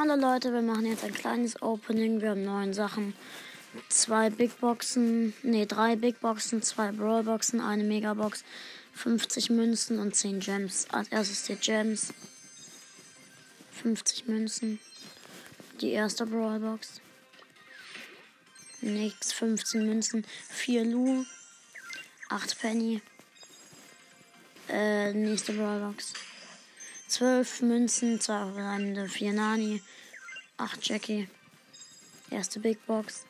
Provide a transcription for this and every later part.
Hallo Leute, wir machen jetzt ein kleines Opening. Wir haben neun Sachen. Zwei Big Boxen, nee, drei Big Boxen, zwei Brawl Boxen, eine Megabox, 50 Münzen und 10 Gems. Als erstes die Gems. 50 Münzen. Die erste Brawl Box. Nix, 15 Münzen, 4 Lu, 8 Penny. Äh, nächste Brawl Box. 12 Münzen, 2 verbleibende, 4 Nani, 8 Jackie. Erste Big Box.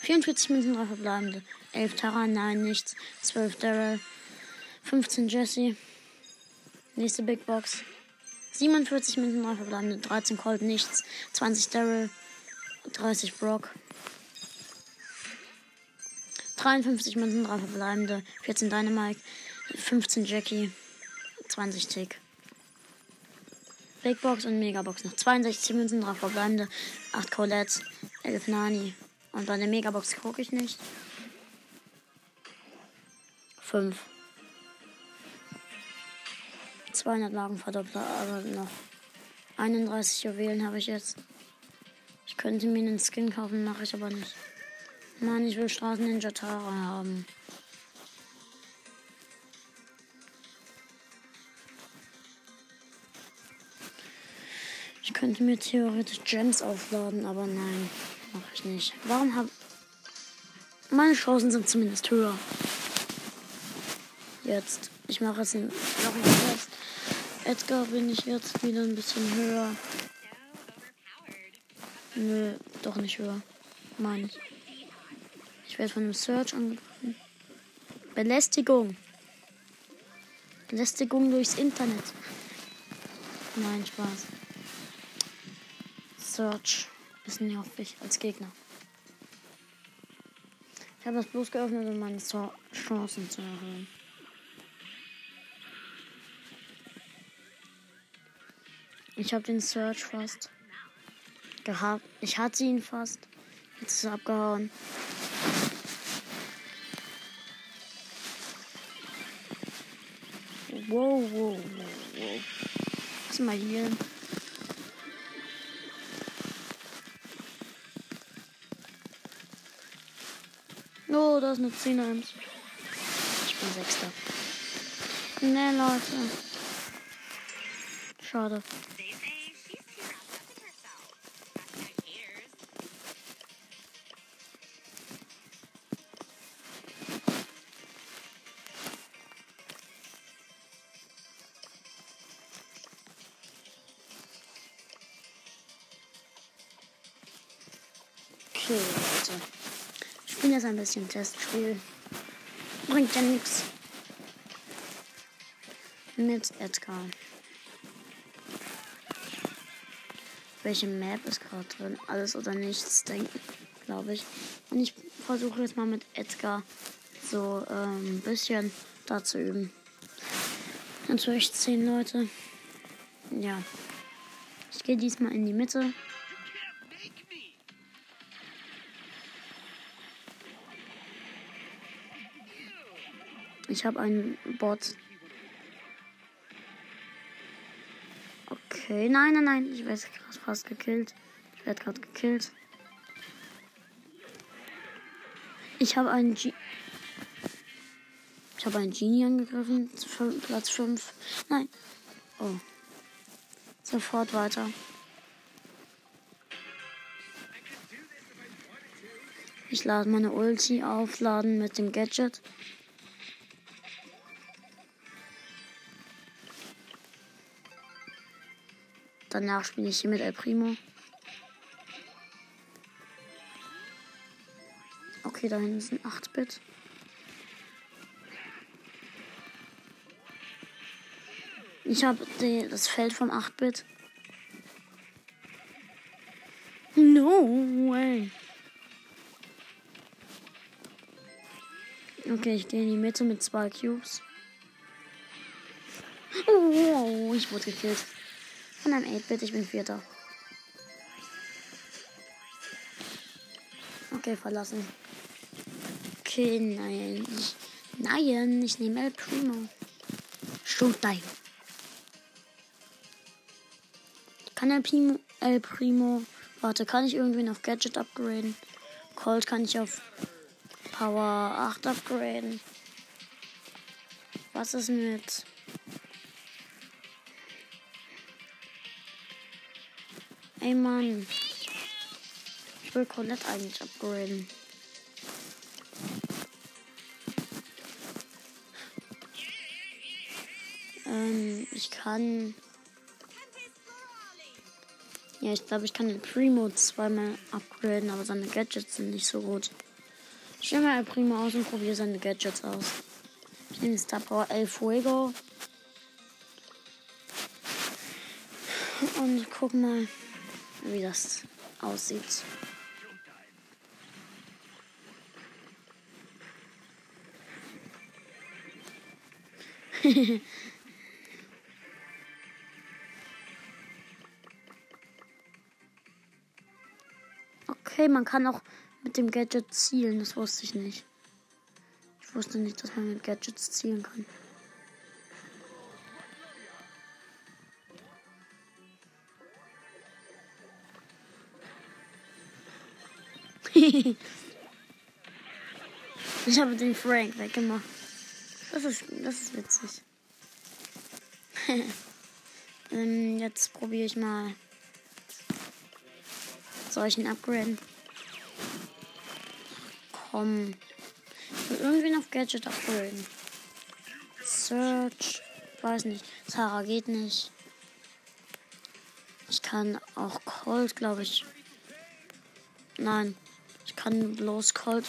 44 Münzen, 3 verbleibende. 11 Tara, nein, nichts. 12 Daryl. 15 Jesse. Nächste Big Box. 47 Münzen, 3 verbleibende. 13 Colt, nichts. 20 Daryl. 30 Brock. 53 Münzen, 3 verbleibende. 14 Dynamite. 15 Jackie. 20 Tick. Big Box und Megabox noch 62 Münzen, 3 verbleibende, 8 Colette, 11 Nani. Und bei der Megabox gucke ich nicht. 5. 200 Lagenverdoppler, aber noch 31 Juwelen habe ich jetzt. Ich könnte mir einen Skin kaufen, mache ich aber nicht. Mann, ich will Straßen Ninja Tara haben. Könnte mir theoretisch Gems aufladen, aber nein, mache ich nicht. Warum habe meine Chancen sind zumindest höher. Jetzt, ich mache jetzt noch einen. Edgar bin ich jetzt wieder ein bisschen höher. Nö, doch nicht höher. Meine ich. Ich werde von einem Search angegriffen. Belästigung. Belästigung durchs Internet. Nein, Spaß. Search ist nervig als Gegner. Ich habe das bloß geöffnet, um meine Chancen zu erhöhen. Ich habe den Search fast gehabt. Ich hatte ihn fast. Jetzt ist er abgehauen. Wow, wow, wow, wow. Lass mal hier. Oh, da ist eine 10 1. Ich bin Sechster. Ne, Leute. Schade. Okay, Leute. Bin jetzt ein bisschen Testspiel. Bringt ja nichts. Mit Edgar. Welche Map ist gerade drin? Alles oder nichts, denken, glaube ich. Und ich versuche jetzt mal mit Edgar so ein ähm, bisschen da zu üben. Natürlich zehn Leute. Ja. Ich gehe diesmal in die Mitte. Ich habe einen Bot. Okay, nein, nein, nein. Ich werde gerade fast gekillt. Ich werde gerade gekillt. Ich habe einen G Ich habe einen Genie angegriffen. Platz 5. Nein. Oh. Sofort weiter. Ich lade meine Ulti aufladen mit dem Gadget. Danach spiele ich hier mit El Primo. Okay, da hinten ist ein 8-Bit. Ich habe das Feld vom 8-Bit. No way. Okay, ich gehe in die Mitte mit zwei Cubes. Oh, ich wurde gekillt. Von einem 8-Bit, ich bin Vierter. Okay, verlassen. Okay, nein. Nein, ich nehme El Primo. Showtime. Kann El Primo, El Primo. Warte, kann ich irgendwie auf Gadget upgraden? Colt kann ich auf Power 8 upgraden. Was ist mit. Ey Mann. Ich will Colette eigentlich upgraden. Ähm, ich kann. Ja, ich glaube, ich kann den Primo zweimal upgraden, aber seine Gadgets sind nicht so gut. Ich nehme mal Primo aus und probiere seine Gadgets aus. Ich nehme Star Power El Fuego. Und guck mal, wie das aussieht. okay, man kann auch mit dem Gadget zielen. Das wusste ich nicht. Ich wusste nicht, dass man mit Gadgets zielen kann. Ich habe den Frank weggemacht. Das ist, das ist witzig. ähm, jetzt probiere ich mal solchen upgraden. Komm. Ich will irgendwie noch Gadget upgraden. Search. Weiß nicht. Sarah geht nicht. Ich kann auch Cold, glaube ich. Nein. Kann bloß Cold.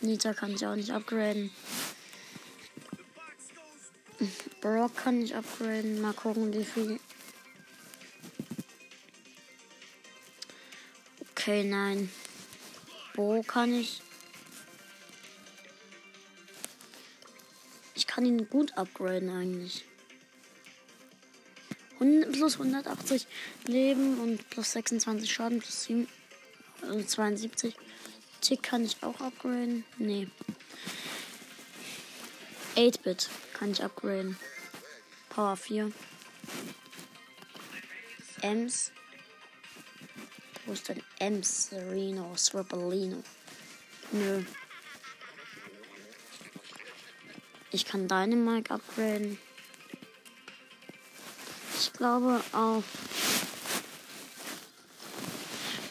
Nita kann ich auch nicht upgraden. Brock kann ich upgraden. Mal gucken, wie viel. Okay, nein. Bo kann ich. Ich kann ihn gut upgraden eigentlich. 100, plus 180 Leben und plus 26 Schaden plus 7, also 72. Tick kann ich auch upgraden. Nee. 8-Bit kann ich upgraden. Power 4. Ems wo ist denn Ems, Sereno, Swippelino? Nö. Ich kann deine Dynamite upgraden. Ich glaube auch.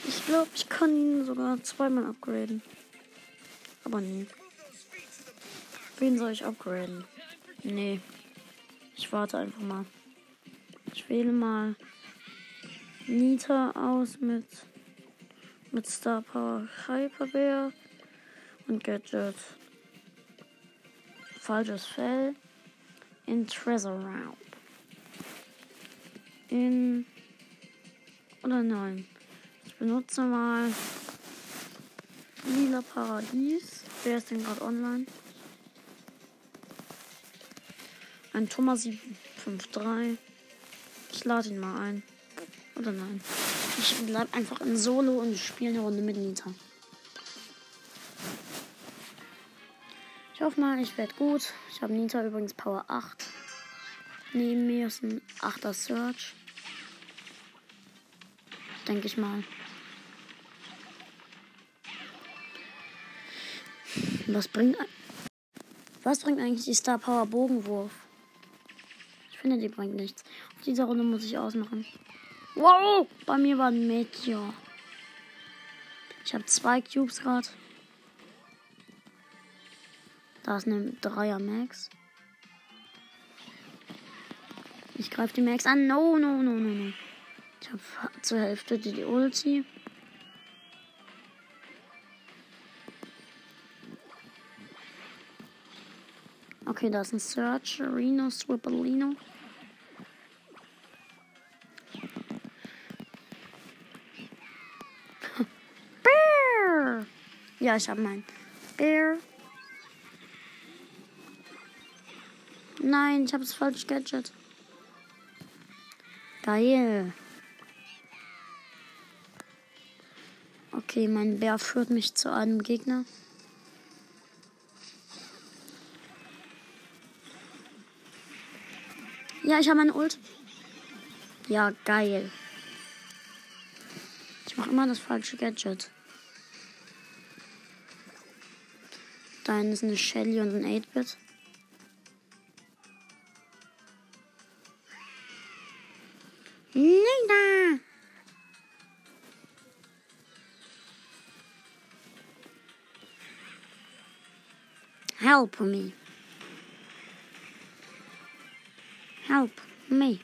Ich glaube, ich kann ihn sogar zweimal upgraden. Aber nee. Wen soll ich upgraden? Nee. Ich warte einfach mal. Ich wähle mal Nita aus mit, mit Star Power Hyper Bear und Gadget. Falsches Fell in Treasure Round. In. Oder nein. Benutze mal Lila Paradies. Wer ist denn gerade online? Ein Thomas 753. Ich lade ihn mal ein. Oder nein? Ich bleib einfach in Solo und spiele eine Runde mit Nita. Ich hoffe mal, ich werde gut. Ich habe Nita übrigens Power 8. Neben mir ist ein 8er Search. Denke ich mal. Was bringt, was bringt eigentlich die Star Power Bogenwurf? Ich finde, die bringt nichts. Auf dieser Runde muss ich ausmachen. Wow, bei mir war ein Meteor. Ich habe zwei Cubes gerade. Da ist eine Dreier Max. Ich greife die Max an. No, no, no, no, no. Ich habe zur Hälfte die Ulti. Okay, da ist ein Search, Reno, Swipperlino. Ja, ich habe meinen Bear. Nein, ich habe es falsch gadget. Geil. Okay, mein Bär führt mich zu einem Gegner. Ja, ich habe meine Ult. Ja, geil. Ich mache immer das falsche Gadget. Da ist eine Shelly und ein 8-Bit. Nina! Help me. Help me.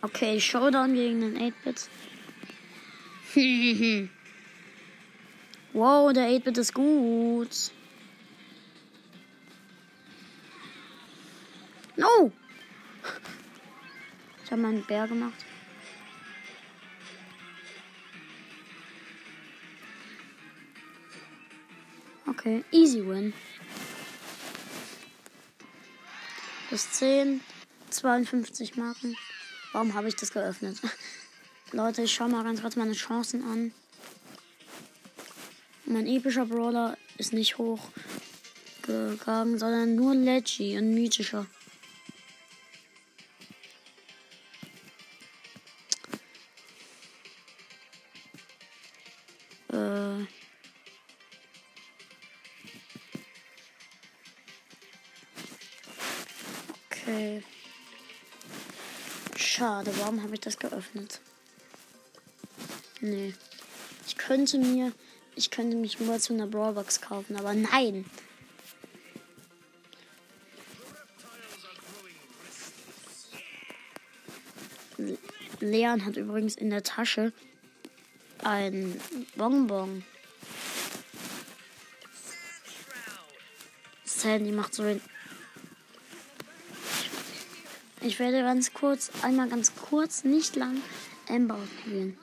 Okay, Showdown gegen den 8-Bit. wow, der 8-Bit ist gut. No! Ich habe meinen Bär gemacht. Okay, easy win. Plus 10, 52 Marken. Warum habe ich das geöffnet? Leute, ich schaue mal ganz kurz meine Chancen an. Mein epischer Brawler ist nicht hochgegangen, sondern nur Leggy, ein mythischer. Okay. Schade, warum habe ich das geöffnet? Nee. Ich könnte mir, ich könnte mich nur zu einer Brawlbox kaufen, aber nein. Leon hat übrigens in der Tasche ein Bonbon. Sandy macht so ein. Ich werde ganz kurz, einmal ganz kurz, nicht lang, Amber ausprobieren.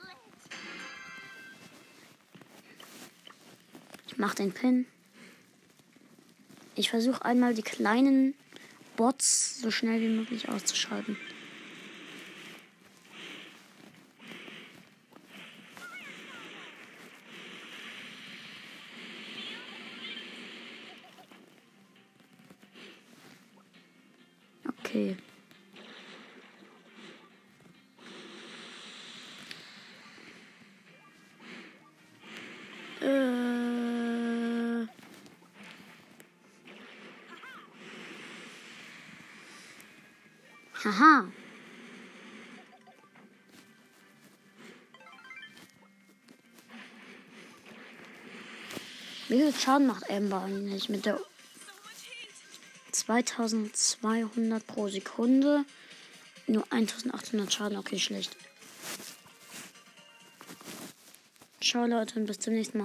Ich mache den Pin. Ich versuche einmal die kleinen Bots so schnell wie möglich auszuschalten. Okay. Haha. Wie viel Schaden macht Amber eigentlich mit der 2200 pro Sekunde. Nur 1800 Schaden. Okay, schlecht. Ciao Leute und bis zum nächsten Mal.